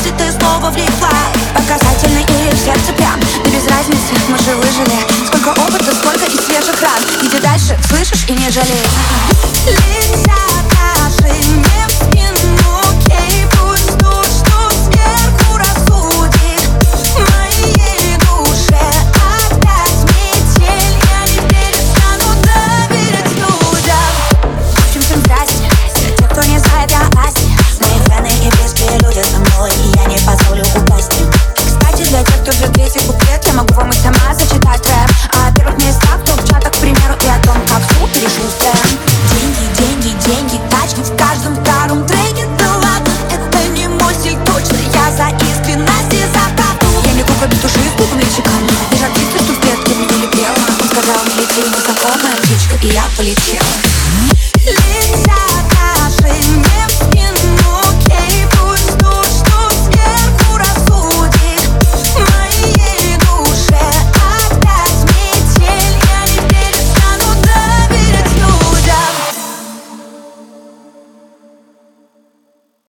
если ты снова влекла Показательный или в сердце прям Да без разницы, мы же выжили. Сколько опыта, сколько и свежих ран. Иди дальше, слышишь и не жалей. Летят Ты незнакомая птичка, и я полетела.